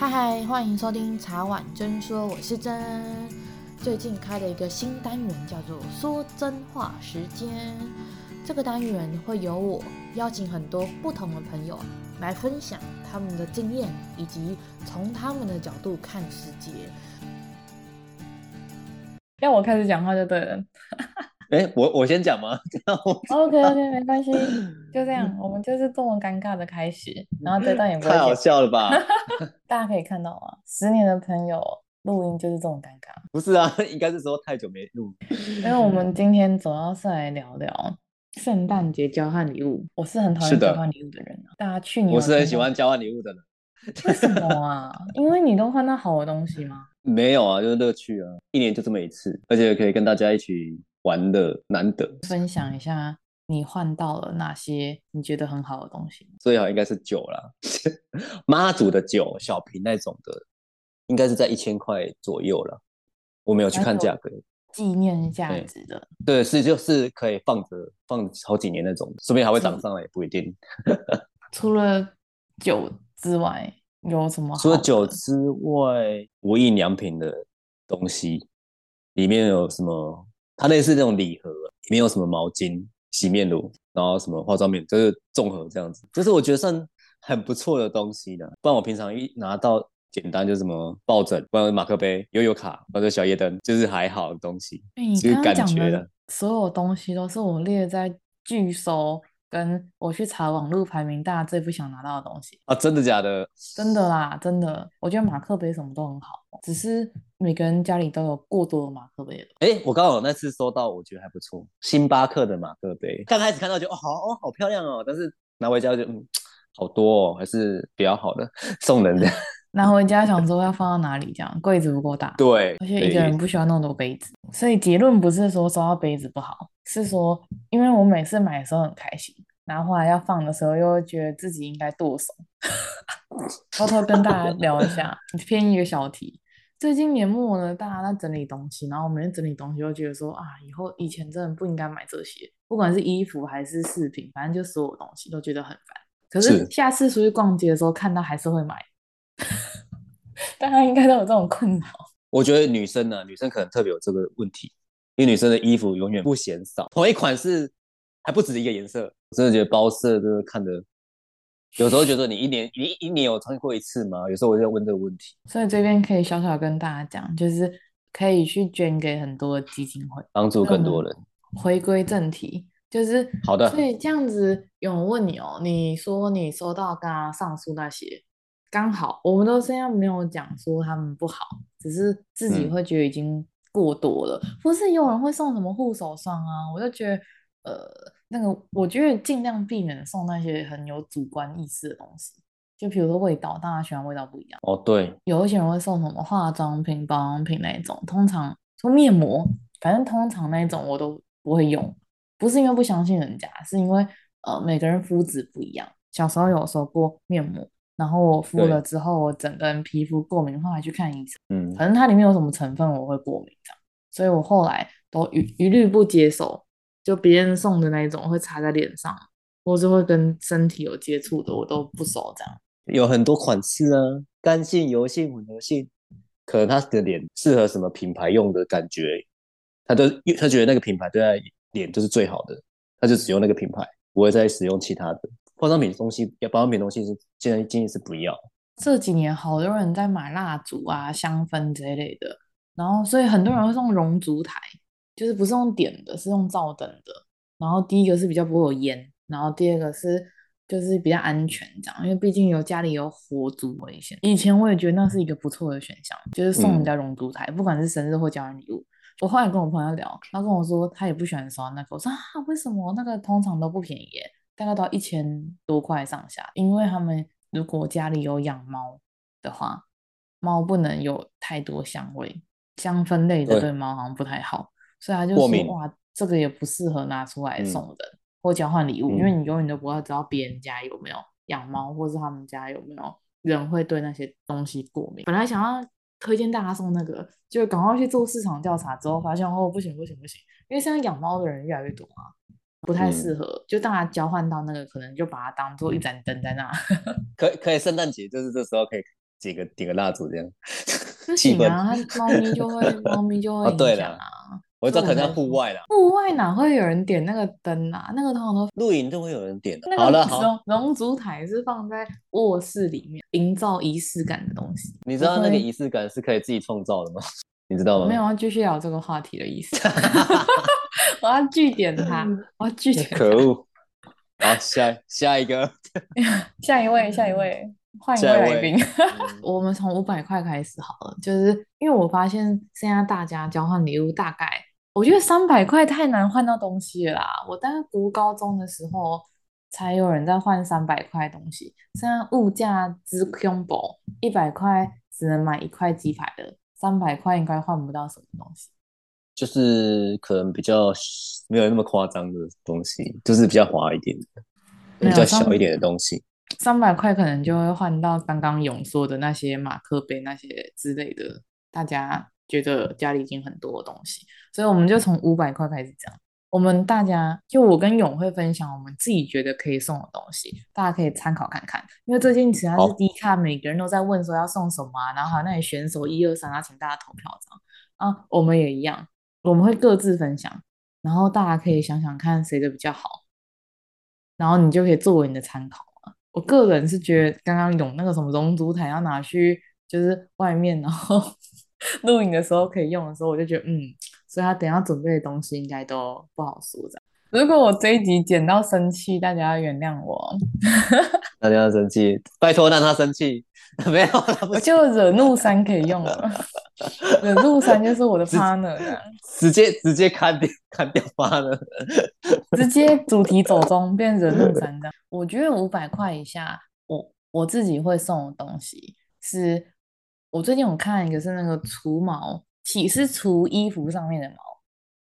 嗨嗨，欢迎收听茶碗真说，我是真。最近开了一个新单元，叫做说真话时间。这个单元会由我邀请很多不同的朋友来分享他们的经验，以及从他们的角度看世界。要我开始讲话就对了。哎、欸，我我先讲吗？OK OK，没关系，就这样，我们就是这么尴尬的开始，然后这段也不会太好笑了吧？大家可以看到啊，十年的朋友录音就是这种尴尬。不是啊，应该是说太久没录。因为我们今天主要是来聊聊圣诞节交换礼物。我是很讨厌交换礼物的人啊。大家去年我是很喜欢交换礼物的人。为什么啊？因为你都换到好的东西吗？没有啊，就是乐趣啊，一年就这么一次，而且可以跟大家一起。玩的难得，分享一下你换到了哪些你觉得很好的东西？最好应该是酒啦，妈祖的酒，小瓶那种的，应该是在一千块左右了。我没有去看价格，纪念价值的，对，是就是可以放着放好几年那种，说不定还会涨上来，也不一定。除了酒之外，有什么？除了酒之外，无印良品的东西里面有什么？它类似那种礼盒，里面有什么毛巾、洗面乳，然后什么化妆品，就是综合这样子，就是我觉得算很不错的东西的。不然我平常一拿到简单就什么抱枕，不然马克杯、悠悠卡或者小夜灯，就是还好的东西。欸、你刚刚讲的所有东西都是我列在拒收。跟我去查网络排名，大家最不想拿到的东西啊，真的假的？真的啦，真的。我觉得马克杯什么都很好，只是每个人家里都有过多的马克杯了。哎、欸，我刚好那次收到，我觉得还不错，星巴克的马克杯。刚开始看到就哦好哦好漂亮哦，但是拿回家就嗯好多哦，还是比较好的送人的。拿回家想说要放到哪里，这样柜子不够大。对，而且一个人不需要那么多杯子，所以结论不是说收到杯子不好。是说，因为我每次买的时候很开心，然后后来要放的时候，又会觉得自己应该剁手。偷偷跟大家聊一下，偏一个小题。最近年末呢，大家在整理东西，然后我们整理东西，就觉得说啊，以后以前真的不应该买这些，不管是衣服还是饰品，反正就所有东西都觉得很烦。可是下次出去逛街的时候，看到还是会买。大家应该都有这种困扰。我觉得女生呢、啊，女生可能特别有这个问题。因为女生的衣服永远不嫌少，同一款式还不止一个颜色。我真的觉得包色真的看得，有时候觉得你一年你一年有穿过一次吗？有时候我就问这个问题。所以这边可以小小跟大家讲，就是可以去捐给很多基金会，帮助更多人。回归正题，就是好的。所以这样子，有人问你哦，你说你收到刚刚上述那些，刚好我们都现在没有讲说他们不好，只是自己会觉得已经。过多了，不是有人会送什么护手霜啊？我就觉得，呃，那个我觉得尽量避免送那些很有主观意识的东西，就比如说味道，大家喜欢味道不一样。哦，对，有一些人会送什么化妆品、保养品那一种，通常说面膜，反正通常那一种我都不会用，不是因为不相信人家，是因为呃每个人肤质不一样。小时候有收过面膜。然后我敷了之后，我整个人皮肤过敏，后来去看医生。嗯，反正它里面有什么成分我会过敏这样，所以我后来都一一律不接受，就别人送的那一种会擦在脸上，或是会跟身体有接触的，我都不熟这样。有很多款式啊，干性、油性、混合性，可能他的脸适合什么品牌用的感觉，他都他觉得那个品牌对他脸就是最好的，他就只用那个品牌，不会再使用其他的。化妆品东西，要保养品东西是现在建议是不要。这几年好多人在买蜡烛啊、香氛这一类的，然后所以很多人会送熔烛台，就是不是用点的，是用照灯的。然后第一个是比较不会有烟，然后第二个是就是比较安全这样，因为毕竟有家里有火烛危险。以前我也觉得那是一个不错的选项，就是送人家熔烛台，嗯、不管是生日或家人礼物。我后来跟我朋友聊，他跟我说他也不喜欢收那个，我说啊，为什么那个通常都不便宜？大概到一千多块上下，因为他们如果家里有养猫的话，猫不能有太多香味，香氛类的对猫好像不太好，所以他就说哇，这个也不适合拿出来送人、嗯、或交换礼物，因为你永远都不会知道别人家有没有养猫，或是他们家有没有人会对那些东西过敏。本来想要推荐大家送那个，就赶快去做市场调查之后，发现哦不行不行不行，因为现在养猫的人越来越多啊。不太适合，嗯、就大家交换到那个，可能就把它当做一盏灯在那。可以可以，圣诞节就是这时候可以点个点个蜡烛这样。不行啊，它猫咪就会猫咪就 会影响啊。我知道可能在户外啦，户外哪会有人点那个灯啊？那个通常都露营都会有人点的。好了，好，龙烛台是放在卧室里面，营造仪式感的东西。你知道那个仪式感是可以自己创造的吗？你知道吗？没有要继续聊这个话题的意思。我要据点他，我要据点。可恶！好，下下一个，下一位，下一位。换一位来宾，我们从五百块开始好了，就是因为我发现现在大家交换礼物大概，我觉得三百块太难换到东西了啦。我大概读高中的时候才有人在换三百块东西，现在物价之恐怖，一百块只能买一块鸡排的，三百块应该换不到什么东西。就是可能比较没有那么夸张的东西，就是比较滑一点的，比较小一点的东西。三百块可能就会换到刚刚勇说的那些马克杯那些之类的，大家觉得家里已经很多的东西，所以我们就从五百块开始讲。我们大家就我跟勇会分享我们自己觉得可以送的东西，大家可以参考看看。因为最近其实是低卡，每个人都在问说要送什么啊，然后还有那里选手一二三啊，请大家投票这样啊，我们也一样，我们会各自分享，然后大家可以想想看谁的比较好，然后你就可以作为你的参考。我个人是觉得，刚刚有那个什么龙珠台要拿去，就是外面，然后 录影的时候可以用的时候，我就觉得，嗯，所以他等下准备的东西应该都不好说这样。如果我这一集剪到生气，大家要原谅我。大家要生气，拜托让他生气。没有，我就惹怒三可以用了。惹怒三就是我的 partner，直接直接砍掉砍掉 partner，直接主题走中变惹怒三这样。我觉得五百块以下，我我自己会送的东西是，我最近有看一个是那个除毛起是除衣服上面的毛。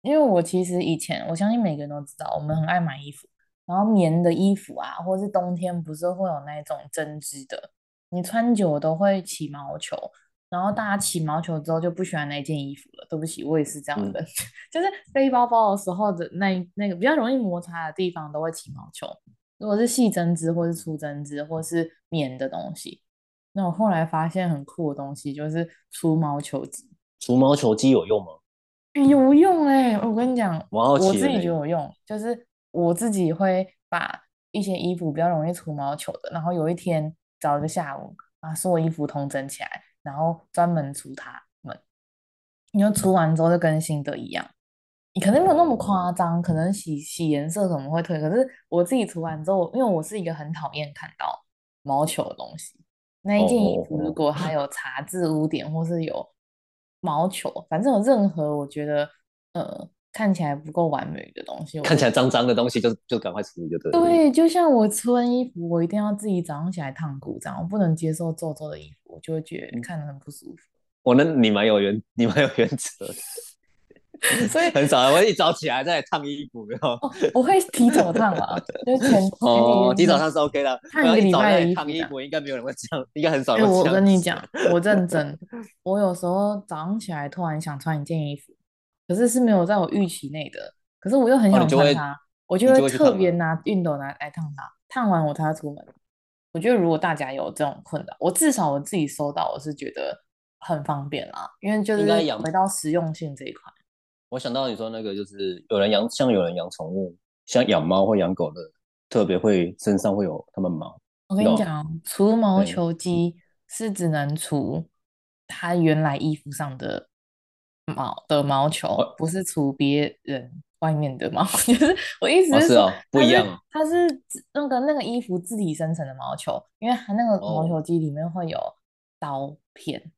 因为我其实以前，我相信每个人都知道，我们很爱买衣服，然后棉的衣服啊，或是冬天不是会有那种针织的，你穿久都会起毛球，然后大家起毛球之后就不喜欢那件衣服了。对不起，我也是这样的，嗯、就是背包包的时候的那那个比较容易摩擦的地方都会起毛球。如果是细针织或是粗针织或是棉的东西，那我后来发现很酷的东西就是除毛球机。除毛球机有用吗？有用哎、欸，我跟你讲，我自己觉得有用，就是我自己会把一些衣服比较容易除毛球的，然后有一天找一个下午把所有衣服统整起来，然后专门除它们。你就除完之后就跟新的一样，你可能没有那么夸张，可能洗洗颜色可能会退，可是我自己除完之后，因为我是一个很讨厌看到毛球的东西，那一件衣服如果它有 茶渍污点或是有。毛球，反正有任何我觉得呃看起来不够完美的东西，看起来脏脏的东西就就赶快处理就对了。对，就像我穿衣服，我一定要自己早上起来烫古这样，我不能接受皱皱的衣服，我就会觉得看着很不舒服。我那你蛮有原，你蛮有原则的。所以很少，我一早起来再烫衣服，然后、哦、我会提早烫嘛，就前哦，提早烫是 OK 的。烫一个礼拜的衣服，烫衣服应该没有人会这样，应该很少人。我跟你讲，我认 真，我有时候早上起来突然想穿一件衣服，可是是没有在我预期内的，可是我又很想穿它，哦、我就会特别拿熨斗拿来烫它，烫完我才要出门。我觉得如果大家有这种困扰，我至少我自己收到，我是觉得很方便啦，因为就是回到实用性这一块。我想到你说那个，就是有人养，像有人养宠物，像养猫或养狗的，特别会身上会有它们毛。我跟你讲，除毛球机是只能除它原来衣服上的毛的毛球，哦、不是除别人外面的毛。就是我意思是说，哦是哦、不一样。它是那个那个衣服自己生成的毛球，因为它那个毛球机里面会有刀片，哦、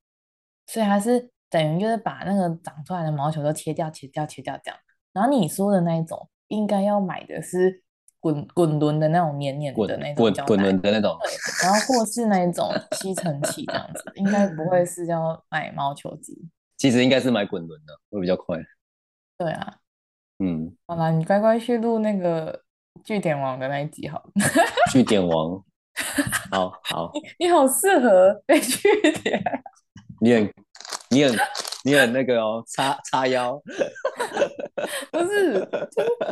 所以它是。等于就是把那个长出来的毛球都切掉、切掉、切掉这样。然后你说的那一种，应该要买的是滚滚轮的那种黏黏的那种胶，滚滚轮的那种。对，然后或是那一种吸尘器这样子，应该不会 是要买毛球机。其实应该是买滚轮的，会比较快。对啊，嗯，好啦，你乖乖去录那个据点王的那一集好了。句点王，好好。你好适合被 据点。你很。你很 你很那个哦，叉叉腰，不是，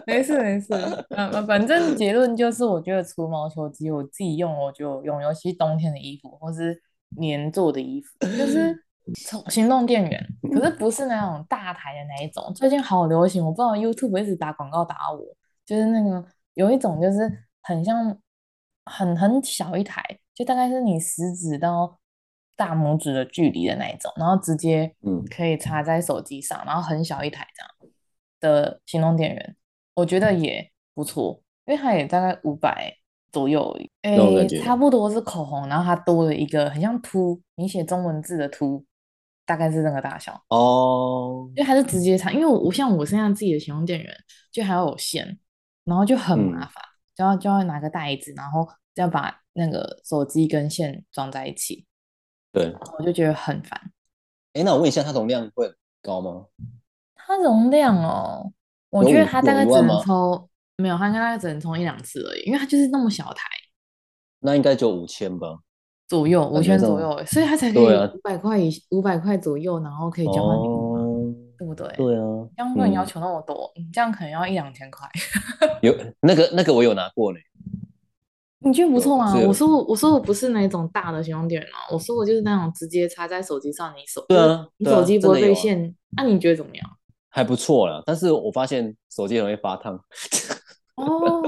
没事没事，啊反正结论就是，我觉得除毛球机我自己用我就用，尤其冬天的衣服或是黏做的衣服，就是 从行动电源，可是不是那种大台的那一种。最近好流行，我不知道 YouTube 一直打广告打我，就是那个有一种就是很像很很小一台，就大概是你食指到大拇指的距离的那一种，然后直接嗯可以插在手机上，然后很小一台这样的行动电源，我觉得也不错，因为它也大概五百左右，哎，差不多是口红，然后它多了一个很像凸，你写中文字的凸，大概是那个大小哦，因为它是直接插，因为我像我现在自己的行动电源就还要有线，然后就很麻烦，嗯、就要就要拿个袋子，然后要把那个手机跟线装在一起。对，我就觉得很烦。哎，那我问一下，它容量会很高吗？它容量哦，我觉得它大概只能抽，没有，它大概只能充一两次而已，因为它就是那么小台。那应该就五千吧，左右，五千左右，所以它才可以五百块以五百块左右，然后可以交换礼物，哦、对不对？对啊，这样不能要求那么多，你、嗯、这样可能要一两千块。有那个那个我有拿过呢。你觉得不错吗？我说我我说我不是那种大的行动电源啊，我说我就是那种直接插在手机上，你手对啊，你手机不会被线。那你觉得怎么样？还不错啦，但是我发现手机容易发烫。哦，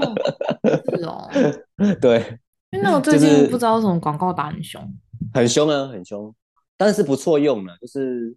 是哦，对，因为那我最近不知道为什么广告打很凶，很凶啊，很凶，但是不错用了，就是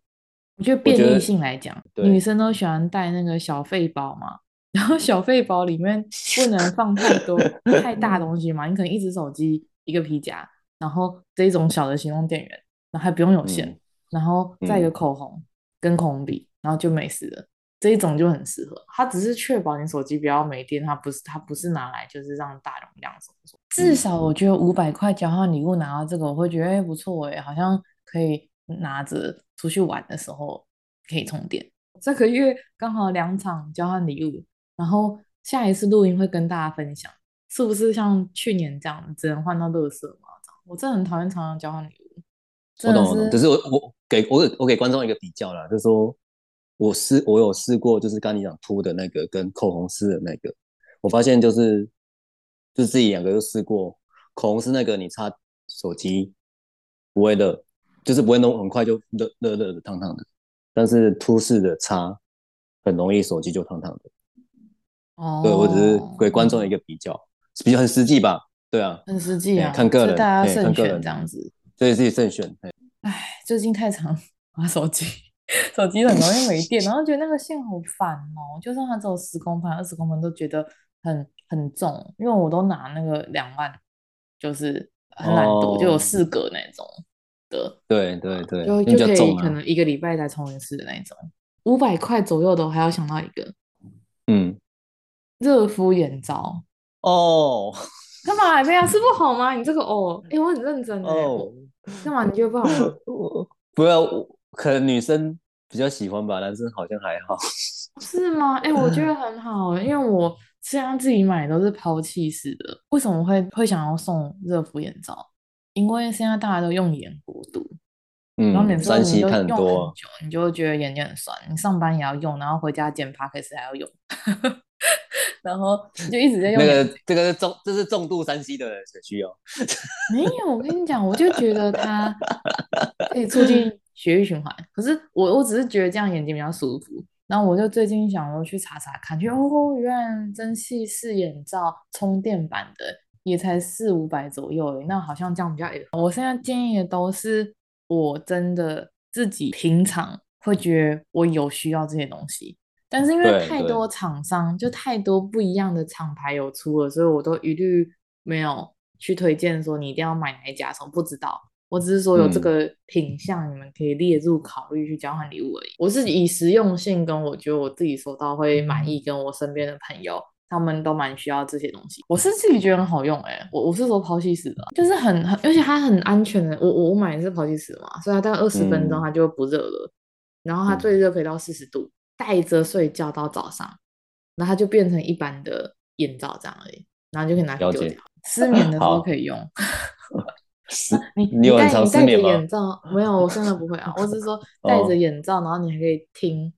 我觉得便利性来讲，女生都喜欢带那个小废包嘛。然后小废包里面不能放太多 太大东西嘛，你可能一只手机一个皮夹，然后这种小的行动电源，然后还不用有线，嗯、然后再一个口红跟口红笔，然后就没事了。这一种就很适合，它只是确保你手机不要没电，它不是它不是拿来就是让大容量什么什么。至少我觉得五百块交换礼物拿到这个，我会觉得哎不错哎，好像可以拿着出去玩的时候可以充电。这个月刚好两场交换礼物。然后下一次录音会跟大家分享，是不是像去年这样只能换到乐色嘛？我真的很讨厌常常交换礼物。我懂，我懂，只是我我给我给我给观众一个比较啦，就是说我试我有试过，就是刚你讲凸的那个跟口红丝的那个，我发现就是就是自己两个都试过，口红丝那个你插手机不会热，就是不会弄很快就热热热的烫烫的，但是凸式的插很容易手机就烫烫的。哦，对，我只是给观众一个比较，嗯、比较很实际吧？对啊，很实际啊，看个人，大家慎选这样子，对自己慎选。哎，最近太常玩手机，手机很容易没电，然后觉得那个线好烦哦。就算它只有十公分、二十公分，都觉得很很重，因为我都拿那个两万，就是很懒惰，哦、就有四格那种的。对对对，就就可以可能一个礼拜才充一次的那种，五百块左右的，我还要想到一个，嗯。热敷眼罩哦，干嘛？这样是不好吗？你这个哦，哎、欸，我很认真哎，干、哦、嘛？你觉得不好吗？不要，可能女生比较喜欢吧，男生好像还好。是吗？哎、欸，我觉得很好，因为我现在自己买都是抛弃式的。为什么会会想要送热敷眼罩？因为现在大家都用眼过度，嗯，然后每次你都用很久，你就会觉得眼睛很酸。你上班也要用，然后回家剪 Podcast 还要用。然后就一直在用那个，这个是重，这是重度三 C 的人所需要。没有，我跟你讲，我就觉得它可以促进 血液循环。可是我我只是觉得这样眼睛比较舒服。然后我就最近想说去查查看，就哦，原来蒸汽式眼罩充电版的也才四五百左右诶，那好像这样比较。我现在建议的都是我真的自己平常会觉得我有需要这些东西。但是因为太多厂商，就太多不一样的厂牌有出了，所以我都一律没有去推荐说你一定要买哪一家。从不知道，我只是说有这个品相，你们可以列入考虑去交换礼物而已。我是以实用性跟我觉得我自己收到会满意，跟我身边的朋友他们都蛮需要这些东西。我是自己觉得很好用哎、欸，我我是说抛弃式的，就是很很，而且它很安全的。我我我买的是抛弃式的嘛，所以它大概二十分钟它就不热了，然后它最热可以到四十度。戴着睡觉到早上，然后它就变成一般的眼罩这样而已，然后就可以拿去丢掉。失眠的时候可以用。你你戴你戴着眼罩没有？我现在不会啊。我只是说戴着眼罩，然后你还可以听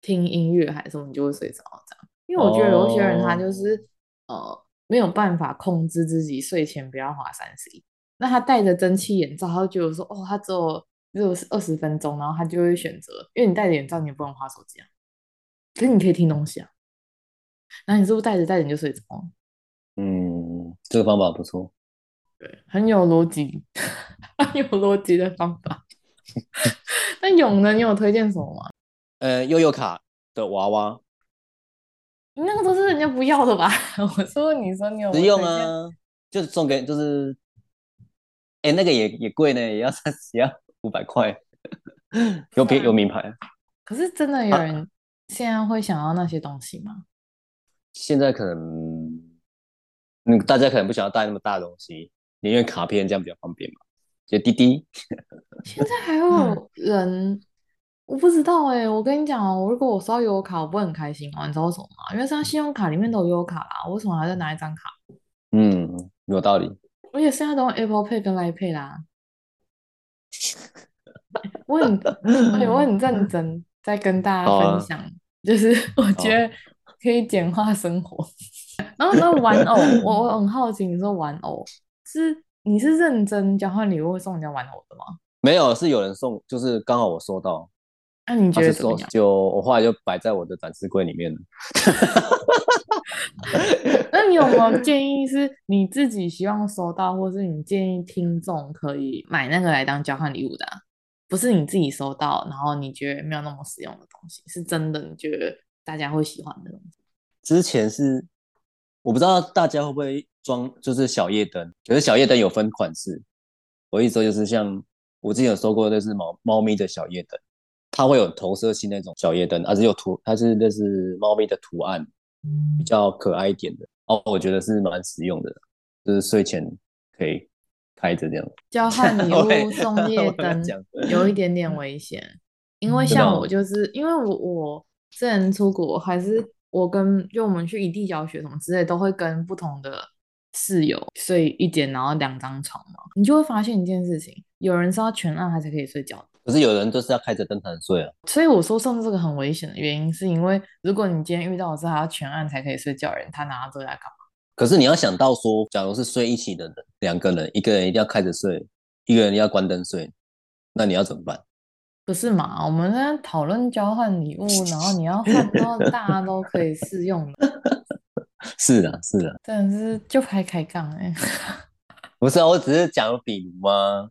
听音乐还是什么，你就会睡着这样。因为我觉得有些人他就是呃没有办法控制自己睡前不要滑三 C。那他戴着蒸汽眼罩，他就觉得说，哦，他只有只有二十分钟，然后他就会选择，因为你戴着眼罩，你也不能滑手机啊，可是你可以听东西啊。那你是不是戴着戴着你就睡着了？嗯，这个方法不错，对，很有逻辑，很有逻辑的方法。那勇呢？你有推荐什么吗？呃，悠悠卡的娃娃，那个都是人家不要的吧？我说，你说你有，有实用啊，就是送给，就是，哎，那个也也贵呢，也要 三十，也要五百块，有品有名牌。可是真的有人现在会想要那些东西吗？啊、现在可能，嗯，大家可能不想要带那么大的东西，宁愿卡片这样比较方便嘛。就滴滴，现在还有 人，我不知道哎、欸。我跟你讲哦，如果我收到悠游卡，我不会很开心哦。你知道为什么吗？因为现在信用卡里面都有悠游卡啦，我为什么还在拿一张卡？嗯，有道理。而且现在都用 Apple Pay 跟 Line Pay 啦。我很，我很认真在跟大家分享，啊、就是我觉得可以简化生活。然后那玩偶，我我很好奇，你说玩偶是？你是认真交换礼物会送人家玩偶的吗？没有，是有人送，就是刚好我收到。那、啊、你觉得怎么样？就我后来就摆在我的展示柜里面了。那你有没有建议是你自己希望收到，或是你建议听众可以买那个来当交换礼物的、啊？不是你自己收到，然后你觉得没有那么实用的东西，是真的你觉得大家会喜欢的东西？之前是我不知道大家会不会。装就是小夜灯，可是小夜灯有分款式。我意思说就是像我之前有收过，那是猫猫咪的小夜灯，它会有投射性那种小夜灯，而、啊、是有图，它是那是猫咪的图案，比较可爱一点的哦。我觉得是蛮实用的，就是睡前可以开着这样。交换礼物送夜灯 有一点点危险，因为像我就是因为我我之前出国还是我跟就我们去异地教学什么之类，都会跟不同的。室友睡一间，然后两张床嘛，你就会发现一件事情，有人是要全暗还是可以睡觉，可是有人就是要开着灯才能睡啊。所以我说上次这个很危险的原因，是因为如果你今天遇到的是他要全暗才可以睡觉的人，他拿这个来干嘛？可是你要想到说，假如是睡一起的人，两个人，一个人一定要开着睡，一个人要关灯睡，那你要怎么办？不是嘛？我们在讨论交换礼物，然后你要换到大家都可以适用的。是啊，是啊，真的是就拍开杠哎，不是啊，我只是讲比如吗？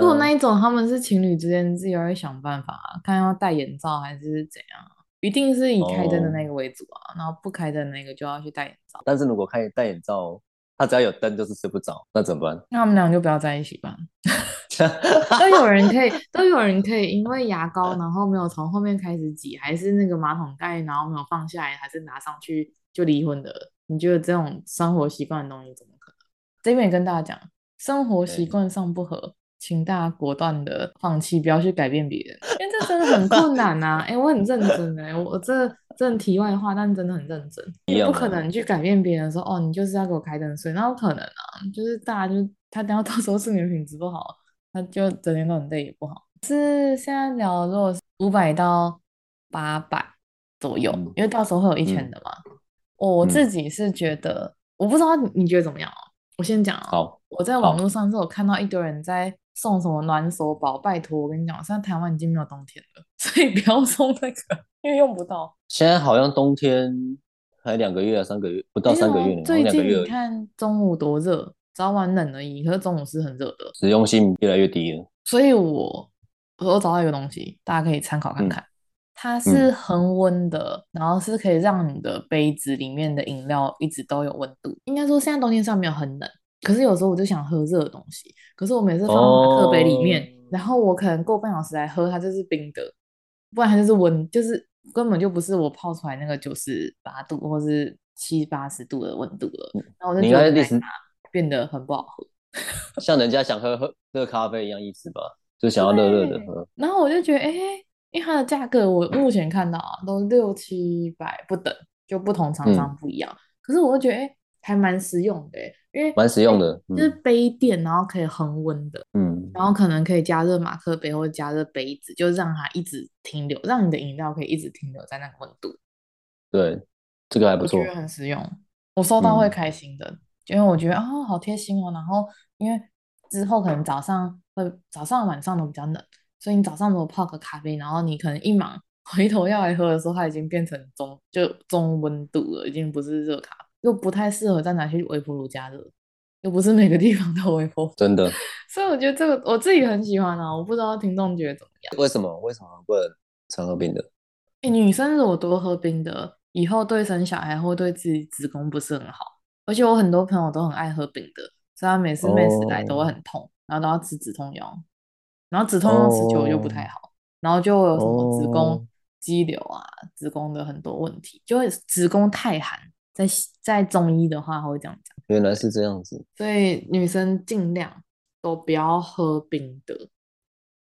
如果那一种他们是情侣之间，自己会想办法看要戴眼罩还是怎样，一定是以开灯的那个为主啊，哦、然后不开灯那个就要去戴眼罩。但是如果开戴眼罩，他只要有灯就是睡不着，那怎么办？那他们俩就不要在一起吧。都有人可以，都有人可以，因为牙膏然后没有从后面开始挤，还是那个马桶盖然后没有放下来，还是拿上去。就离婚的，你觉得这种生活习惯的东西怎么可能？这边也跟大家讲，生活习惯上不合，请大家果断的放弃，不要去改变别人，因为这真的很困难呐、啊。哎、欸，我很认真哎、欸，我这这题外话，但真的很认真。你不可能去改变别人说，哦，你就是要给我开灯睡，那不可能啊。就是大家就他等下到时候睡眠品质不好，他就整天都很累也不好。是现在聊，如果是五百到八百左右，嗯、因为到时候会有一千的嘛。嗯我自己是觉得，嗯、我不知道你觉得怎么样哦。我先讲哦。好，我在网络上是有看到一堆人在送什么暖手宝，拜托我跟你讲，现在台湾已经没有冬天了，所以不要送那个，因为用不到。现在好像冬天还两个月啊，三个月不到三个月，最近你看中午多热，早晚冷而已，可是中午是很热的。实用性越来越低了。所以我我找到一个东西，大家可以参考看看。嗯它是恒温的，嗯、然后是可以让你的杯子里面的饮料一直都有温度。应该说现在冬天上没有很冷，可是有时候我就想喝热的东西，可是我每次放马克杯里面，哦、然后我可能过半小时来喝，它就是冰的，不然它就是温，就是根本就不是我泡出来那个九十八度或是七八十度的温度了。然后我就觉得它变得很不好喝，像人家想喝喝热咖啡一样意思吧，就想要热热的喝。然后我就觉得，哎。因为它的价格，我目前看到啊，都六七百不等，就不同厂商不一样。嗯、可是我就觉得，哎、欸，还蛮实用的，因为蛮实用的，就是杯垫，然后可以恒温的，嗯，然后可能可以加热马克杯或者加热杯子，就让它一直停留，让你的饮料可以一直停留在那个温度。对，这个还不错，我觉得很实用，我收到会开心的，嗯、因为我觉得啊、哦，好贴心哦。然后因为之后可能早上会早上晚上都比较冷，所以你早上如果泡个咖啡，然后你可能一忙 回头要来喝的时候，它已经变成中就中温度了，已经不是热咖，又不太适合再拿去微波炉加热，又不是每个地方都微波，真的。所以我觉得这个我自己很喜欢啊，我不知道听众觉得怎么样？为什么？为什么不能常喝冰的？哎、欸，女生如果多喝冰的，以后对生小孩或对自己子宫不是很好。而且我很多朋友都很爱喝冰的，所以他每次每次来都会很痛，哦、然后都要吃止痛药，然后止痛药吃久就不太好，哦、然后就有什么子宫肌瘤啊、哦、子宫的很多问题，就会子宫太寒，在在中医的话会这样讲。原来是这样子，所以女生尽量都不要喝冰的，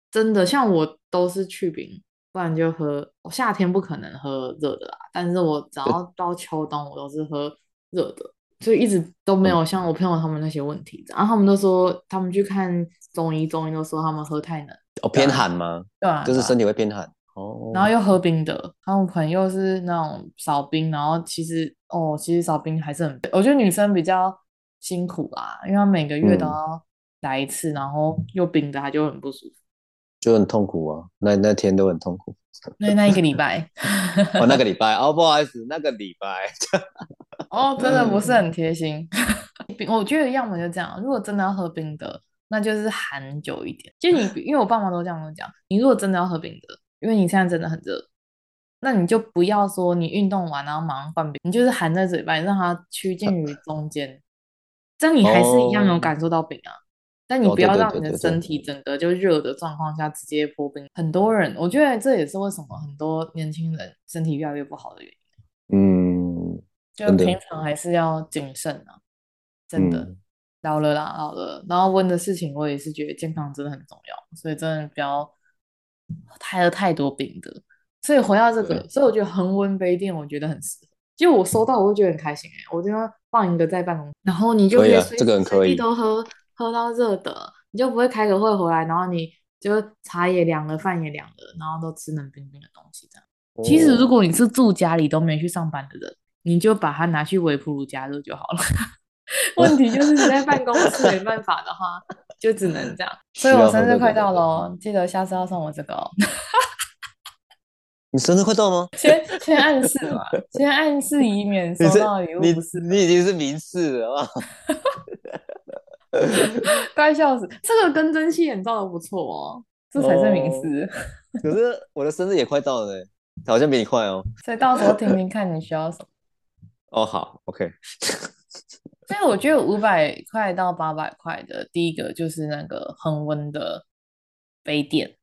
真的，像我都是去冰。不然就喝，我夏天不可能喝热的啦。但是我只要 到秋冬，我都是喝热的，所以一直都没有像我朋友他们那些问题。然后他们都说，他们去看中医，中医都说他们喝太冷。哦，偏寒吗？对啊，就是身体会偏寒。哦。然后又喝冰的，他们朋友是那种少冰，然后其实哦，其实少冰还是很，我觉得女生比较辛苦啦，因为她每个月都要来一次，嗯、然后又冰的，她就很不舒服。就很痛苦啊，那那天都很痛苦。那那一个礼拜，哦，那个礼拜哦，不好意思，那个礼拜。哦，真的不是很贴心。我觉得要么就这样，如果真的要喝冰的，那就是含久一点。就你，因为我爸妈都这样跟我讲，你如果真的要喝冰的，因为你现在真的很热，那你就不要说你运动完然后马上换冰，你就是含在嘴巴，让它趋近于 中间，这样你还是一样有感受到冰啊。但你不要让你的身体整个就热的状况下直接破冰。很多人，我觉得这也是为什么很多年轻人身体越来越不好的原因。嗯，就平常还是要谨慎啊，真的。嗯、老了啦，老了。然后问的事情，我也是觉得健康真的很重要，所以真的不要太了太多冰的。所以回到这个，所以我觉得恒温杯垫我觉得很适合。就我收到，我会觉得很开心哎、欸，我就要放一个在办公室，然后你就可以随时随地都喝。喝到热的，你就不会开个会回来，然后你就茶也凉了，饭也凉了，然后都吃冷冰冰的东西这样。哦、其实如果你是住家里都没去上班的人，你就把它拿去微波炉加热就好了。问题就是你在办公室没办法的话，就只能这样。所以我生日快到了，记得下次要送我这个哦。你生日快到吗？先先暗示嘛，先暗示以免收到礼物不是你。你已经是明示了啊。该笑死！这个跟蒸汽眼罩的不错哦，这才是名师。可是我的生日也快到了，好像比你快哦。所以到时候听听看你需要什么。哦，好，OK。所以我觉得五百块到八百块的，第一个就是那个恒温的杯垫。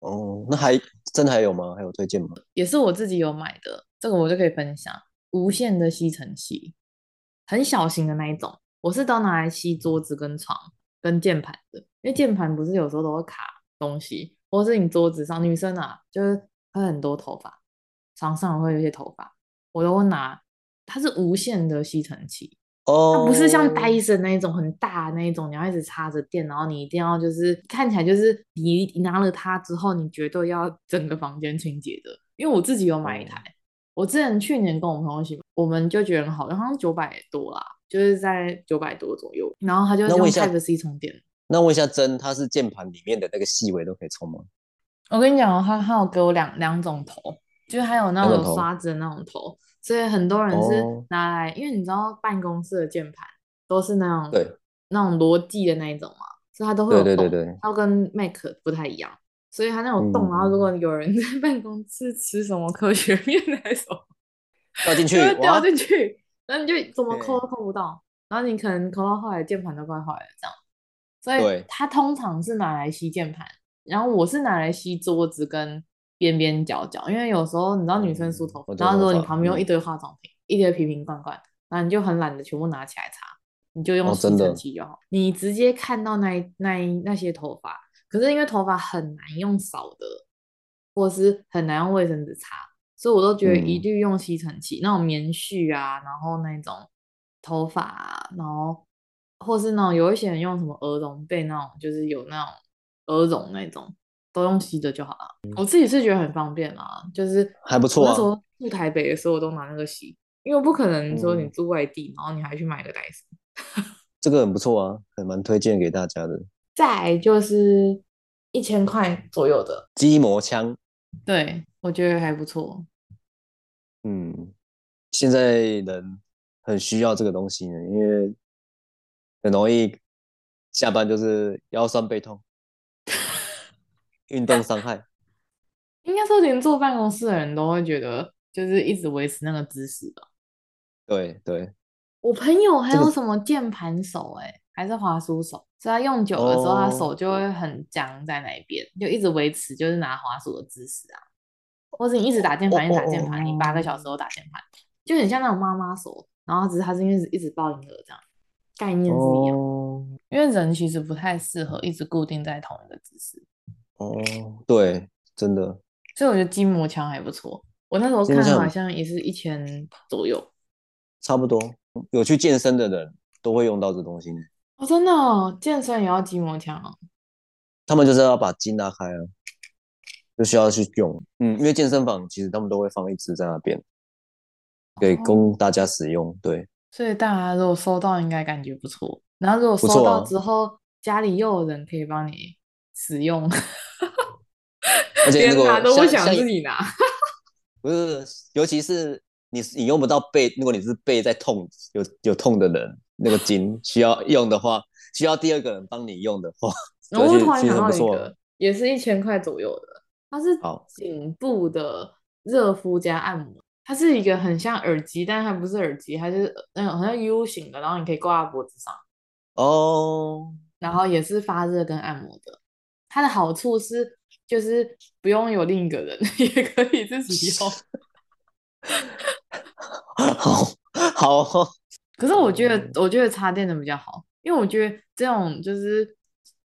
哦，那还真的还有吗？还有推荐吗？也是我自己有买的，这个我就可以分享。无线的吸尘器，很小型的那一种。我是都拿来吸桌子跟床跟键盘的，因为键盘不是有时候都会卡东西，或是你桌子上女生啊，就是会很多头发，床上会有一些头发，我都会拿。它是无线的吸尘器，哦，它不是像戴森那一种很大那一种，你要一直插着电，然后你一定要就是看起来就是你拿了它之后，你绝对要整个房间清洁的。因为我自己有买一台，我之前去年跟我朋友一起，我们就觉得很好，好像九百多啦。就是在九百多左右，然后它就用 Type C 充电。那问一下，真它是键盘里面的那个细微都可以充吗？我跟你讲，它它有给我两两种头，就是还有那种刷子的那种头，所以很多人是拿来，哦、因为你知道办公室的键盘都是那种对。那种逻辑的那一种嘛，所以它都会有洞，对对对对，它跟 Mac 不太一样，所以它那种洞，嗯、然后如果有人 在办公室吃什么科学面来说，掉进去，掉进去。那你就怎么抠都抠不到，然后你可能抠到后来键盘都快坏了这样，所以它通常是拿来吸键盘，然后我是拿来吸桌子跟边边角角，因为有时候你知道女生梳头发，嗯、然后如果你旁边有一堆化妆品，嗯、一堆瓶瓶罐罐，然后你就很懒得全部拿起来擦，你就用吸尘器就好，哦、你直接看到那那那些头发，可是因为头发很难用扫的，或是很难用卫生纸擦。所以我都觉得一律用吸尘器，嗯、那种棉絮啊，然后那种头发啊，然后或是那种有一些人用什么鹅绒被那种，就是有那种鹅绒那种，都用吸的就好了。嗯、我自己是觉得很方便啊，就是还不错、啊。那时候住台北的时候，我都拿那个吸，因为我不可能说你住外地，嗯、然后你还去买个袋子。这个很不错啊，还蛮推荐给大家的。再就是一千块左右的筋膜枪，对，我觉得还不错。嗯，现在人很需要这个东西呢，因为很容易下班就是腰酸背痛，运动伤害。应该说，连坐办公室的人都会觉得，就是一直维持那个姿势吧。对对。我朋友还有什么键盘手、欸，哎、这个，还是滑鼠手，所以他用久了之后，他手就会很僵在那边，就一直维持就是拿滑鼠的姿势啊。或者你一直打键盘，一直打键盘，你八个小时都打键盘，就很像那种妈妈手，然后只是他是因为一直抱婴儿这样，概念是一样。Oh. 因为人其实不太适合一直固定在同一个姿势。哦，oh, 对，真的。所以我觉得筋膜枪还不错。我那时候看好像也是一千左右，差不多。有去健身的人都会用到这东西。哦，真的哦，健身也要筋膜枪哦。他们就是要把筋拉开啊。就需要去用，嗯，因为健身房其实他们都会放一支在那边，给供大家使用。对，所以大家如果收到，应该感觉不错。然后如果收到之后，啊、家里又有人可以帮你使用，而且 连拿都不想自己拿。不是，尤其是你你用不到背，如果你是背在痛有有痛的人，那个筋 需要用的话，需要第二个人帮你用的话，然后我突然想到一个，也是一千块左右的。它是颈部的热敷加按摩，它是一个很像耳机，但它不是耳机，它是那种好像 U 型的，然后你可以挂在脖子上。哦，然后也是发热跟按摩的。它的好处是就是不用有另一个人，也可以自己用。好，好。可是我觉得，我觉得插电的比较好，因为我觉得这种就是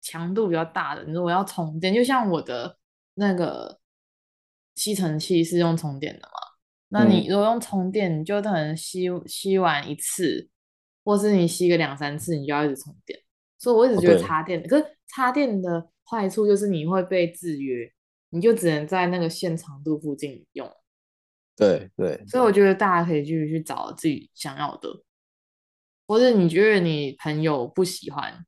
强度比较大的，你如果要充电，就像我的。那个吸尘器是用充电的嘛？那你如果用充电，你就可能吸吸完一次，或是你吸个两三次，你就要一直充电。所以我一直觉得插电，可是插电的坏处就是你会被制约，你就只能在那个线长度附近用。对对。所以我觉得大家可以继续去找自己想要的，或者你觉得你朋友不喜欢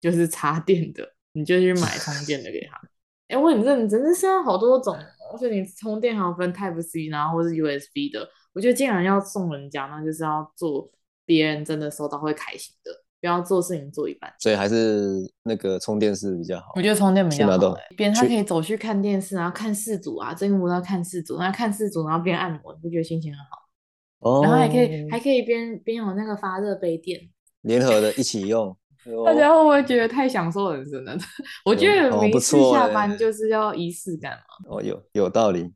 就是插电的，你就去买充 电的给他。哎，我很认真，现在好多种，而且你充电还要分 Type C，然后或是 USB 的。我觉得既然要送人家，那就是要做别人真的收到会开心的，不要做事情做一半。所以还是那个充电式比较好。我觉得充电比较好，别人他可以走去看电视，然后看四组啊，真无聊看四组，然后看四组，然后边按摩，你不觉得心情很好？哦。然后还可以还可以边边有那个发热杯垫，联合的一起用。大家会不会觉得太享受人生了？我觉得每次下班就是要仪式感嘛。哦，有有道理。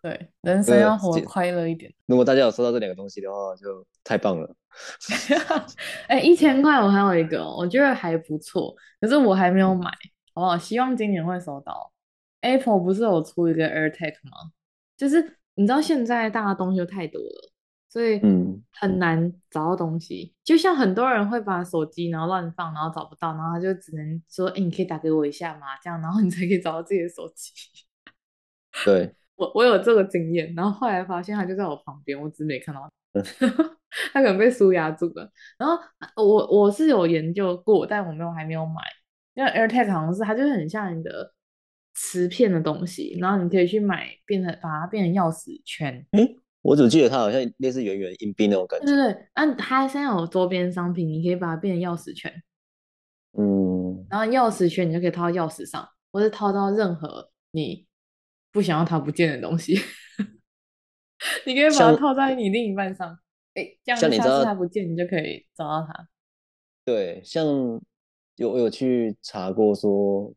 对，人生要活快乐一点。如果大家有收到这两个东西的话，就太棒了。哎、欸，一千块我还有一个，我觉得还不错，可是我还没有买，好不好？希望今年会收到。Apple 不是有出一个 AirTag 吗？就是你知道现在大家东西都太多了。所以很难找到东西，嗯、就像很多人会把手机然后乱放，然后找不到，然后他就只能说：“哎、欸，你可以打给我一下吗？”这样，然后你才可以找到自己的手机。对，我我有这个经验，然后后来发现他就在我旁边，我只是没看到 他，可能被书压住了。然后我我是有研究过，但我没有还没有买，因为 AirTag 好像是它就是很像你的磁片的东西，然后你可以去买，变成把它变成钥匙圈。嗯我只记得它好像类似圆圆硬币那种感觉。对对对，啊，它现在有周边商品，你可以把它变成钥匙圈。嗯。然后钥匙圈你就可以套到钥匙上，或是套到任何你不想要它不见的东西。你可以把它套在你另一半上，哎像，这样下次它不见，你就可以找到他。对，像有有去查过，说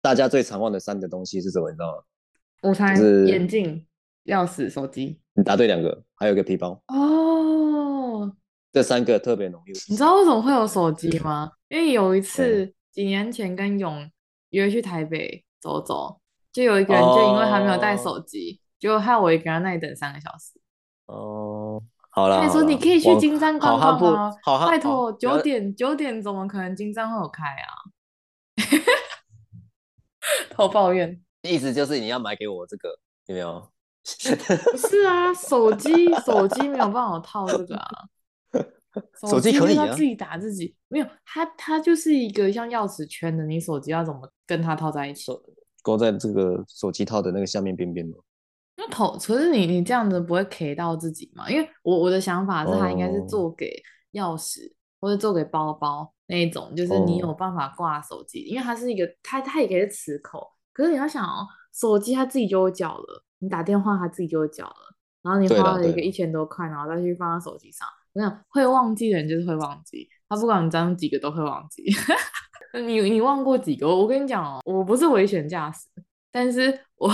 大家最常忘的三个东西是什么？你知道吗？午餐、就是、眼镜。钥匙、手机，你答对两个，还有一个皮包哦。这三个特别容易。你知道为什么会有手机吗？因为有一次几年前跟勇约去台北走走，就有一个人就因为他没有带手机，结果害我一个人那里等三个小时。哦，好了。他说你可以去金山逛逛吗？拜托，九点九点怎么可能金山会有开啊？好抱怨。意思就是你要买给我这个，有没有？不是啊，手机 手机没有办法套这个啊。手机可以啊，自己打自己没有，它它就是一个像钥匙圈的，你手机要怎么跟它套在一起？勾在这个手机套的那个下面边边吗？那头，可是你你这样子不会 K 到自己吗？因为我我的想法是，它应该是做给钥匙、哦、或者做给包包那一种，就是你有办法挂手机，哦、因为它是一个，它它也可以是磁扣。可是你要想哦，手机它自己就会缴了，你打电话它自己就会缴了，然后你花了一个一千多块，然后再去放在手机上。我想会忘记的人就是会忘记，他不管你装几个都会忘记。你你忘过几个？我跟你讲哦，我不是危险驾驶，但是我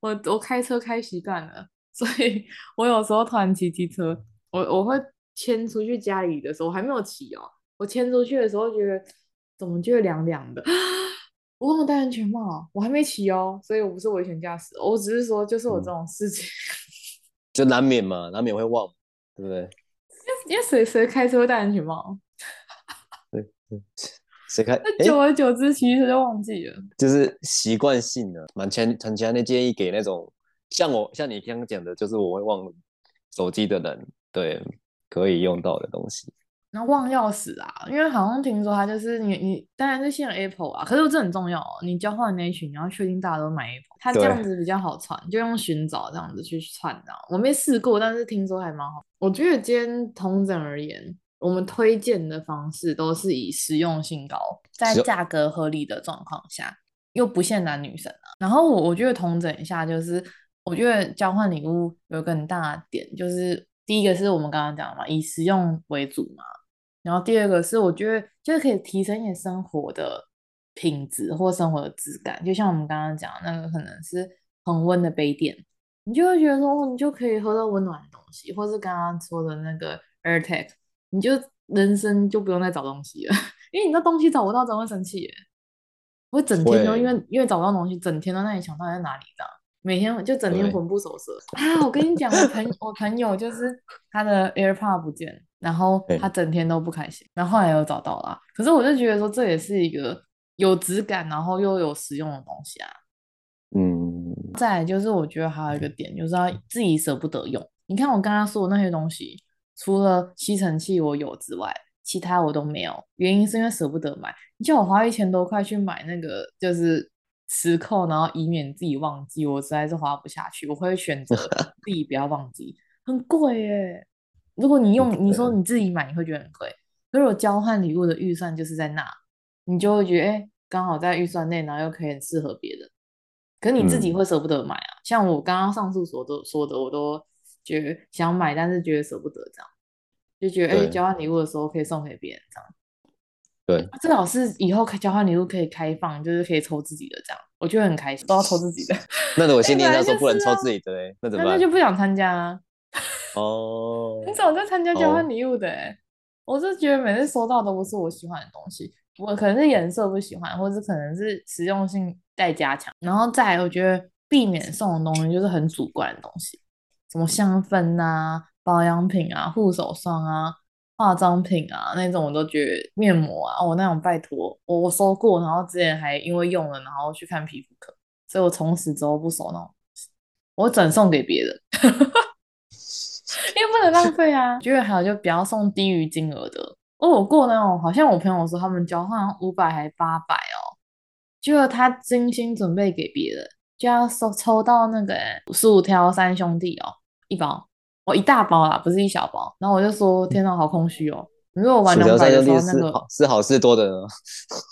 我我开车开习惯了，所以我有时候突然骑机车，我我会牵出去家里的时候，我还没有骑哦，我牵出去的时候觉得怎么觉得凉凉的，我忘了戴安全帽，我还没骑哦，所以我不是危险驾驶，我只是说就是我这种事情，嗯、就难免嘛，难免会忘，对不对？因为谁谁开车会戴安全帽？对对，那久而久之，其实就忘记了。就是习惯性的。蛮强蛮强烈建议给那种像我像你刚刚讲的，就是我会忘手机的人，对，可以用到的东西。然后忘钥匙啊，因为好像听说他就是你你当然是信 Apple 啊，可是这很重要哦。你交换那一群，你要确定大家都买 Apple，它这样子比较好串，就用寻找这样子去串的。我没试过，但是听说还蛮好。我觉得今天同整而言，我们推荐的方式都是以实用性高，在价格合理的状况下，又不限男女生啊。然后我我觉得同整一下，就是我觉得交换礼物有个很大的点，就是第一个是我们刚刚讲的嘛，以实用为主嘛。然后第二个是，我觉得就是可以提升一点生活的品质或生活的质感，就像我们刚刚讲那个，可能是恒温的杯垫，你就会觉得说，你就可以喝到温暖的东西，或是刚刚说的那个 AirTag，你就人生就不用再找东西了，因为你那东西找不到，真会生气耶，我会整天都因为因为找不到东西，整天都在那里想到底在哪里这样。每天就整天魂不守舍 啊！我跟你讲，我朋我朋友就是他的 AirPod 不见，然后他整天都不开心，然后后来又找到了。可是我就觉得说，这也是一个有质感，然后又有实用的东西啊。嗯。再来就是我觉得还有一个点，就是要自己舍不得用。你看我刚刚说的那些东西，除了吸尘器我有之外，其他我都没有。原因是因为舍不得买。你叫我花一千多块去买那个，就是。磁扣，然后以免自己忘记，我实在是花不下去。我会选择 自己不要忘记，很贵耶。如果你用，你说你自己买，你会觉得很贵。如果交换礼物的预算就是在那，你就会觉得，哎，刚好在预算内，然后又可以很适合别人。可是你自己会舍不得买啊。嗯、像我刚刚上述所都说的，我都觉得想买，但是觉得舍不得这样，就觉得哎，交换礼物的时候可以送给别人这样。对，最好是以后开交换礼物可以开放，就是可以抽自己的这样，我觉得很开心，都要抽自己的。那我心里那时候不能抽自己的，欸，那怎么办？那就不想参加啊。哦，你怎么在参加交换礼物的，欸？哦，我是觉得每次收到都不是我喜欢的东西，我可能是颜色不喜欢，或者可能是实用性待加强。然后再，我觉得避免送的东西就是很主观的东西，什么香氛啊、保养品啊、护手霜啊。化妆品啊，那种我都觉得面膜啊，我那种拜托我我收过，然后之前还因为用了，然后去看皮肤科，所以我从此之后不收那种，我转送给别人，因为不能浪费啊。觉得还有就不要送低于金额的，哦，我过那种好像我朋友说他们交换五百还八百哦，就是他精心准备给别人，就要抽抽到那个十五条三兄弟哦，一包。哦一大包啦，不是一小包。然后我就说：“天哪，好空虚哦！”你说我玩两百的时候，那个是好事多的，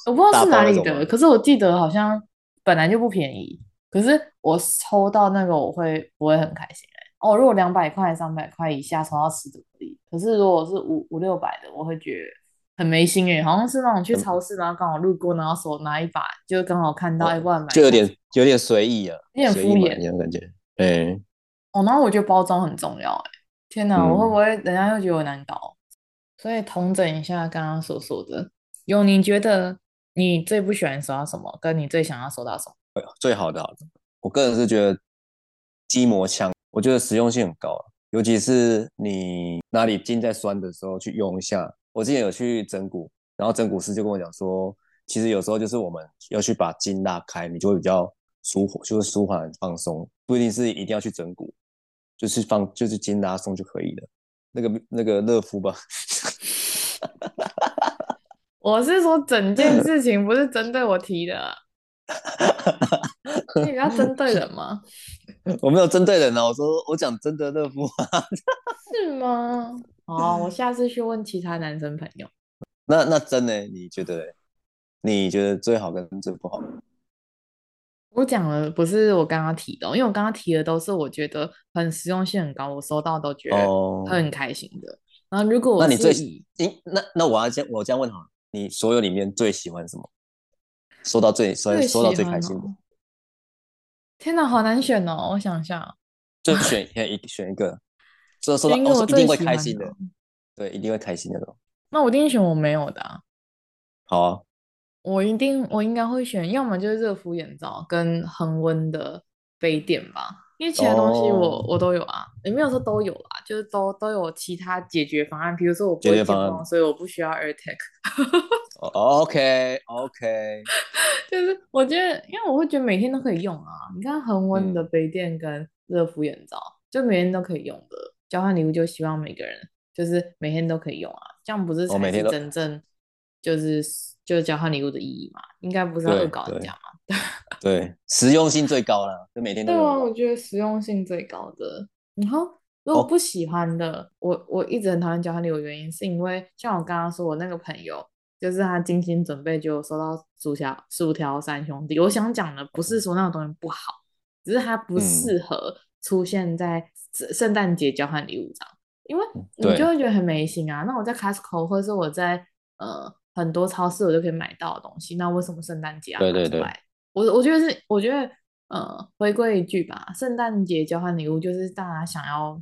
我不知道是哪里的，可是我记得好像本来就不便宜。可是我抽到那个，我会不会很开心、欸？哎，哦，如果两百块、三百块以下抽到十的可以，可是如果是五五六百的，我会觉得很没心哎、欸。好像是那种去超市，然后刚好路过，然后手拿一把，就刚好看到，哎，不然买，就有点有点随意啊，有点敷衍那种感觉，哎。哦，然后我觉得包装很重要、欸，哎，天哪，我会不会人家又觉得我难搞？嗯、所以统整一下刚刚所说的，有你觉得你最不喜欢收到什么，跟你最想要收到什么？最好的，好的，我个人是觉得筋膜枪，我觉得实用性很高，尤其是你哪里筋在酸的时候去用一下。我之前有去整骨，然后整骨师就跟我讲说，其实有时候就是我们要去把筋拉开，你就会比较舒缓，就是舒缓放松，不一定是一定要去整骨。就是放，就是筋拉松就可以了。那个那个热敷吧，我是说整件事情不是针对我提的，你不要针对人吗？我没有针对人啊，我说我讲真的乐夫是吗？哦，我下次去问其他男生朋友。那那真的，你觉得？你觉得最好跟最不好？我讲的不是我刚刚提的，因为我刚刚提的都是我觉得很实用性很高，我收到都觉得很开心的。Oh. 然后如果我那你最那那我要先我这样问好，你所有里面最喜欢什么？收到最收收到最开心的？天哪，好难选哦！我想一下，就选一选一个，收收到我一定会开心的，对，一定会开心的。那我一定选我没有的啊。好啊。我一定，我应该会选，要么就是热敷眼罩跟恒温的杯垫吧，因为其他东西我、oh. 我都有啊，也没有说都有啦，就是都都有其他解决方案，比如说我不会感冒，所以我不需要 AirTag。oh, OK OK，就是我觉得，因为我会觉得每天都可以用啊，你看恒温的杯垫跟热敷眼罩，嗯、就每天都可以用的交换礼物，就希望每个人就是每天都可以用啊，这样不是才是真正就是。就是交换礼物的意义嘛，应该不是要恶搞人家嘛？对，实用性最高了，就每天都。对啊，我觉得实用性最高的。然后如果不喜欢的，哦、我我一直很讨厌交换礼物的原因，是因为像我刚刚说，我那个朋友就是他精心准备就收到薯条薯条三兄弟。我想讲的不是说那种东西不好，只是它不适合出现在圣诞节交换礼物上，嗯、因为你就会觉得很没心啊。那我在 Costco 或者是我在呃。很多超市我就可以买到的东西，那为什么圣诞节要拿出来？对对对，我我觉得是，我觉得呃，回归一句吧，圣诞节交换礼物就是大家想要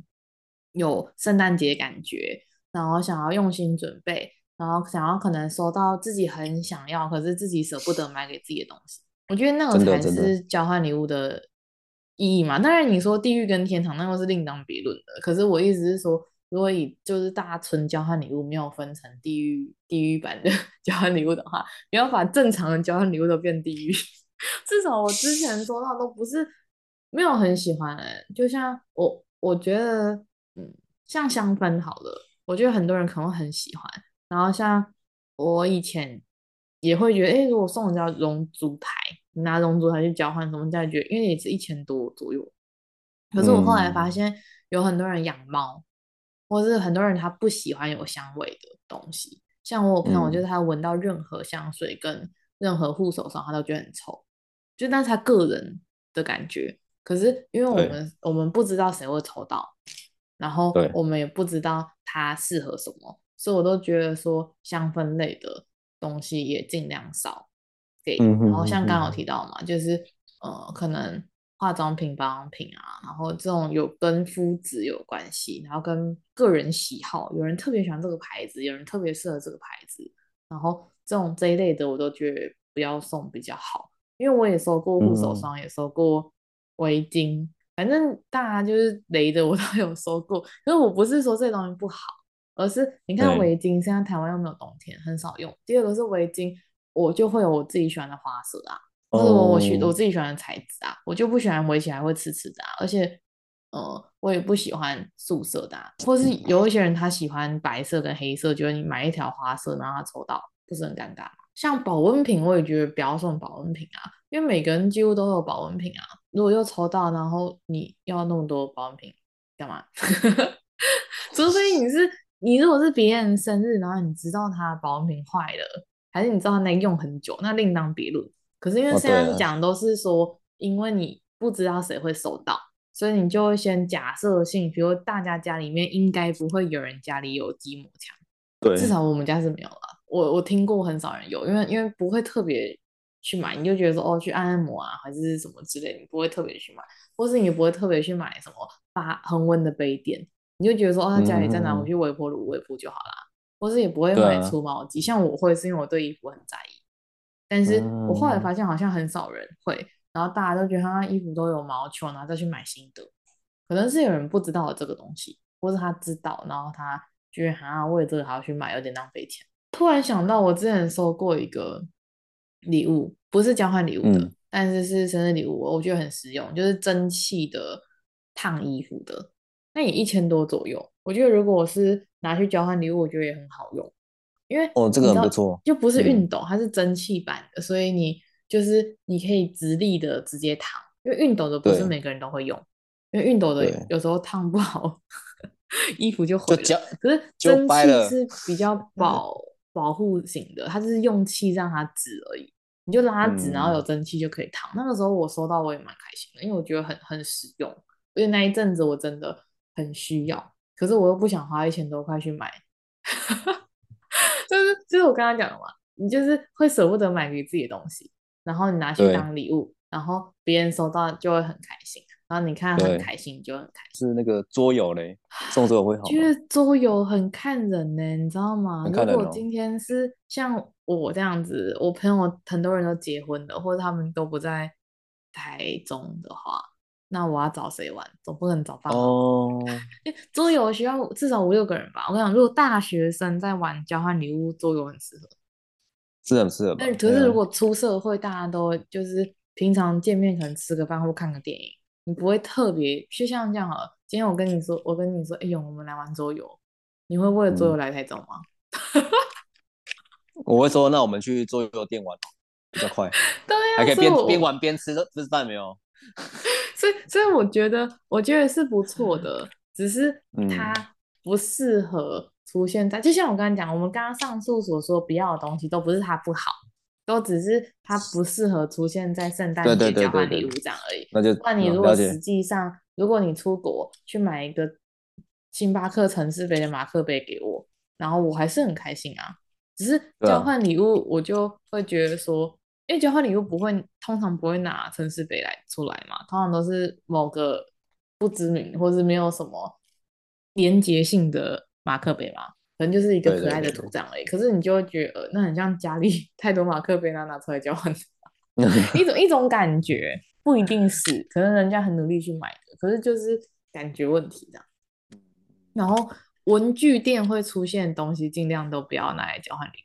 有圣诞节感觉，然后想要用心准备，然后想要可能收到自己很想要，可是自己舍不得买给自己的东西。我觉得那个才是交换礼物的意义嘛。当然你说地狱跟天堂，那个是另当别论的。可是我意思是说。如果以就是大家纯交换礼物，没有分成地狱地狱版的 交换礼物的话，你要把正常的交换礼物都变地狱。至少我之前收到都不是没有很喜欢、欸，就像我我觉得，嗯，像香氛好了，我觉得很多人可能很喜欢。然后像我以前也会觉得，哎、如果送人家龙珠台，拿龙珠台去交换什么，再觉得因为也是一千多左右。可是我后来发现，有很多人养猫。或是很多人他不喜欢有香味的东西，像我有朋友，就是他闻到任何香水跟任何护手霜，他都觉得很臭，就那是他个人的感觉。可是因为我们我们不知道谁会抽到，然后我们也不知道它适合什么，所以我都觉得说香氛类的东西也尽量少然后像刚刚有提到嘛，就是呃可能。化妆品、保养品啊，然后这种有跟肤质有关系，然后跟个人喜好，有人特别喜欢这个牌子，有人特别适合这个牌子，然后这种这一类的我都觉得不要送比较好，因为我也收过护手霜，嗯、也收过围巾，反正大家就是雷的 我都有收过。可是我不是说这东西不好，而是你看围巾，现在台湾又没有冬天，很少用。第二个是围巾，我就会有我自己喜欢的花色啊。是我我喜我自己喜欢的材质啊，我就不喜欢围起来会刺刺的啊，而且，呃，我也不喜欢素色的啊，或是有一些人他喜欢白色跟黑色，觉得你买一条花色，然后他抽到，不是很尴尬吗？像保温瓶，我也觉得不要送保温瓶啊，因为每个人几乎都有保温瓶啊，如果又抽到，然后你要那么多保温瓶干嘛？除非你是你如果是别人生日，然后你知道他保温瓶坏了，还是你知道他那用很久，那另当别论。可是因为现在讲都是说，因为你不知道谁会收到，所以你就会先假设性，比如大家家里面应该不会有人家里有筋膜枪，对，至少我们家是没有了。我我听过很少人有，因为因为不会特别去买，你就觉得说哦去按按摩啊，还是什么之类，你不会特别去买，或是你不会特别去买什么发恒温的杯垫，你就觉得说哦他家里在哪，我去微波炉微波就好啦，或是也不会买除毛机，啊、像我会是因为我对衣服很在意。但是我后来发现好像很少人会，嗯、然后大家都觉得他衣服都有毛球，然后再去买新的，可能是有人不知道这个东西，或是他知道，然后他觉得好像为这个还要去买，有点浪费钱。突然想到，我之前收过一个礼物，不是交换礼物的，嗯、但是是生日礼物，我觉得很实用，就是蒸汽的烫衣服的，那也一千多左右。我觉得如果我是拿去交换礼物，我觉得也很好用，因为哦，这个很不错，就不是熨斗，嗯、它是蒸汽版的，所以你就是你可以直立的直接烫，因为熨斗的不是每个人都会用，因为熨斗的有时候烫不好，衣服就毁了。就可是蒸汽是比较保保护型的，它就是用气让它直而已，你就让它直，然后有蒸汽就可以烫。嗯、那个时候我收到我也蛮开心的，因为我觉得很很实用，因为那一阵子我真的很需要。可是我又不想花一千多块去买，就是就是我刚刚讲的嘛，你就是会舍不得买给自己的东西，然后你拿去当礼物，然后别人收到就会很开心，然后你看很开心，你就很开心。是那个桌游嘞，送桌游会好吗？觉得桌游很看人呢，你知道吗？哦、如果今天是像我这样子，我朋友很多人都结婚了，或者他们都不在台中的话。那我要找谁玩？总不能找爸妈。哦。桌游需要至少五六个人吧。我跟你讲，如果大学生在玩交换礼物，桌游很适合。是很适合。但可是如果出社会，大家都就是平常见面可能吃个饭或看个电影，你不会特别就像这样好了。今天我跟你说，我跟你说，哎呦，我们来玩桌游，你会为了桌游来台中吗？嗯、我会说，那我们去桌游店玩比较快。对呀、啊，还可以边边玩边吃吃饭没有？所以，所以我觉得，我觉得是不错的，只是它不适合出现在，嗯、就像我刚刚讲，我们刚刚上述所说不要的东西，都不是它不好，都只是它不适合出现在圣诞节交换礼物这样而已。那就，那你如果实际上，如果你出国去买一个星巴克城市杯的马克杯给我，然后我还是很开心啊。只是交换礼物，我就会觉得说。因为交换礼物不会，通常不会拿城市杯来出来嘛，通常都是某个不知名或是没有什么连结性的马克杯嘛，可能就是一个可爱的图章而已。对对对对，可是你就会觉得，呃，那很像家里 太多马克杯，拿拿出来交换，一种一种感觉，不一定是，可能人家很努力去买的，可是就是感觉问题这样。然后文具店会出现的东西，尽量都不要拿来交换礼物。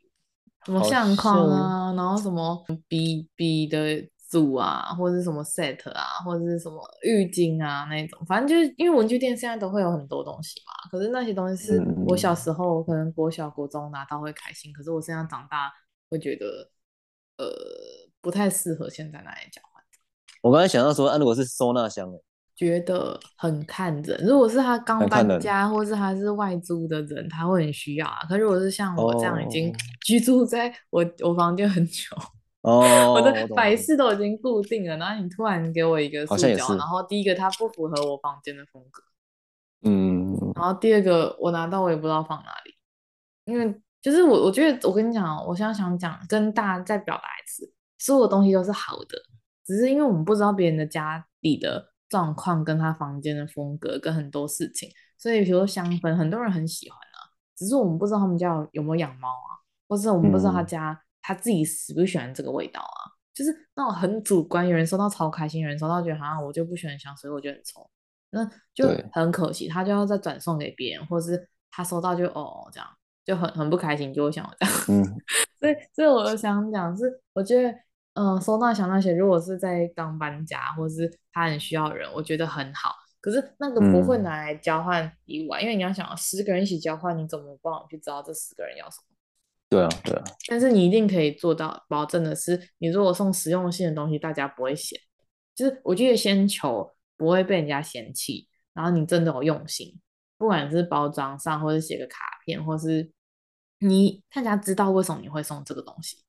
什么相框啊，然后什么笔笔的组啊，或者是什么 set 啊，或者是什么浴巾啊那种，反正就是因为文具店现在都会有很多东西嘛。可是那些东西是我小时候、嗯、可能国小国中拿到会开心，可是我现在长大会觉得呃不太适合现在拿来交换。我刚才想到说，啊，如果是收纳箱觉得很看人，如果是他刚搬家，或是他是外租的人，他会很需要啊。可如果是像我这样已经居住在我我房间很久，哦，我的摆饰都已经固定了，然后你突然给我一个塑胶，然后第一个它不符合我房间的风格，嗯，然后第二个我拿到我也不知道放哪里，因为就是我我觉得我跟你讲，我现在想讲跟大家再表达一次，所有东西都是好的，只是因为我们不知道别人的家里的。状况跟他房间的风格跟很多事情，所以比如说香氛，很多人很喜欢啊，只是我们不知道他们家有没有养猫啊，或是我们不知道他家、嗯、他自己喜不喜欢这个味道啊，就是那种很主观，有人收到超开心，有人收到觉得好像我就不喜欢香水，我觉得很臭，那就很可惜，他就要再转送给别人，或是他收到就哦这样就很很不开心，就会想我这样，嗯，所以所以我想讲是，我觉得。嗯，收纳箱那些，如果是在刚搬家，或是他很需要人，我觉得很好。可是那个不会拿来交换礼物啊，嗯、因为你要想，十个人一起交换，你怎么帮我去知道这十个人要什么？对啊，对啊。但是你一定可以做到，保证的是，你如果送实用性的东西，大家不会嫌。就是我觉得先求不会被人家嫌弃，然后你真的有用心，不管是包装上，或是写个卡片，或是你大家知道为什么你会送这个东西。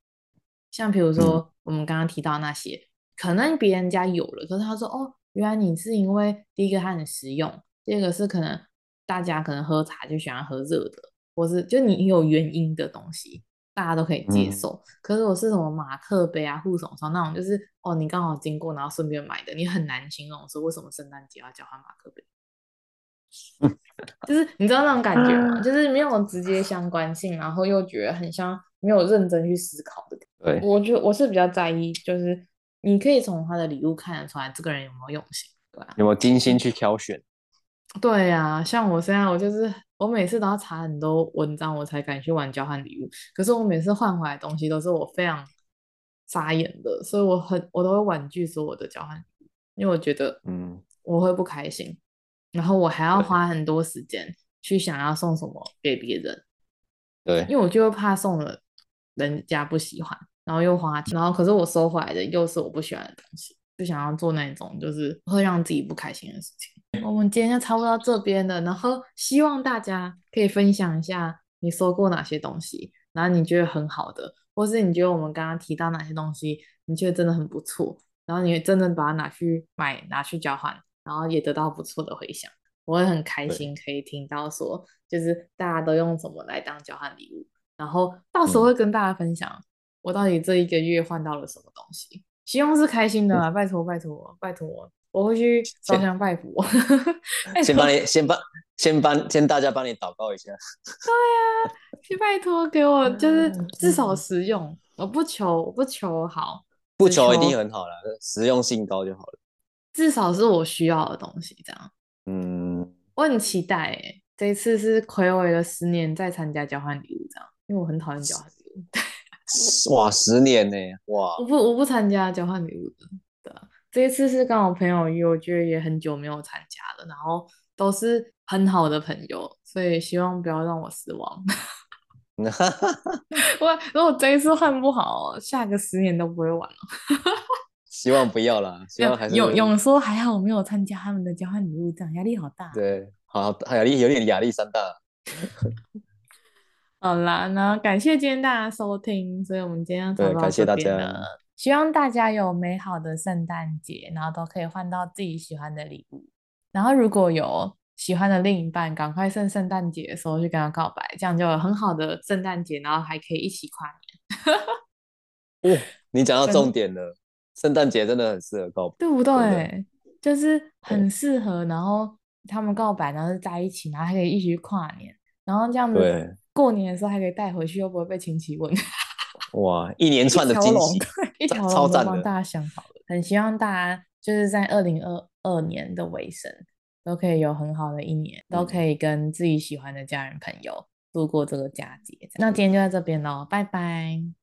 像比如说我们刚刚提到那些，嗯、可能别人家有了，可是他说哦，原来你是因为第一个它很实用，第二个是可能大家可能喝茶就喜欢喝热的，或是就你有原因的东西，大家都可以接受。嗯、可是我是什么马克杯啊、护手霜那种，就是哦，你刚好经过然后顺便买的，你很难形容说为什么圣诞节要交换马克杯，就是你知道那种感觉吗？就是没有直接相关性，然后又觉得很像没有认真去思考的。对，我觉得我是比较在意，就是你可以从他的礼物看得出来，这个人有没有用心，对吧？有没有精心去挑选？对呀、啊，像我现在，我就是我每次都要查很多文章，我才敢去玩交换礼物。可是我每次换回来的东西都是我非常傻眼的，所以我很我都会婉拒所有的交换礼物，因为我觉得嗯我会不开心，嗯、然后我还要花很多时间去想要送什么给别人。对，因为我就会怕送了人家不喜欢，然后又花钱，然后可是我收回来的又是我不喜欢的东西，就想要做那种就是会让自己不开心的事情。我们今天就差不多到这边了，然后希望大家可以分享一下你收过哪些东西，然后你觉得很好的，或是你觉得我们刚刚提到哪些东西，你觉得真的很不错，然后你真的把它拿去买，拿去交换，然后也得到不错的回响。我会很开心可以听到说，就是大家都用什么来当交换礼物，然后到时候会跟大家分享我到底这一个月换到了什么东西，希望是开心的啊！拜托拜托拜托，我会去烧香拜佛。先帮你先帮先帮先大家帮你祷告一下。对呀，去拜托给我，就是至少实用，我不求我不求好，不求一定很好了，实用性高就好了。至少是我需要的东西，这样。嗯，我很期待诶、欸，这一次是暌违了十年再参加交换礼物这样，因为我很讨厌交换礼物。哇，十年呢、欸？哇！我不我不参加交换礼物的，对，这一次是跟我朋友约，我觉得也很久没有参加了，然后都是很好的朋友，所以希望不要让我失望。我如果这一次换不好，下个十年都不会玩了。希望不要啦，希望还是勇勇说还好我没有参加他们的交换礼物，这样压力好大。对，好，压力有点压力山大。好啦，那感谢今天大家收听，所以我们今天要对，感谢大家，希望大家有美好的圣诞节，然后都可以换到自己喜欢的礼物。然后如果有喜欢的另一半，赶快趁圣诞节的时候去跟他告白，这样就有很好的圣诞节，然后还可以一起跨年。哦，你讲到重点了。圣诞节真的很适合告白，对不对？对就是很适合，然后他们告白，然后在一起，然后还可以一起去跨年，然后这样子过年的时候还可以带回去，又不会被亲戚问。哇，一连 串的惊喜，一条龙都帮大家想好了，很希望大家就是在二零二二年的尾声都可以有很好的一年，嗯、都可以跟自己喜欢的家人朋友度过这个佳节。那今天就在这边喽，拜拜。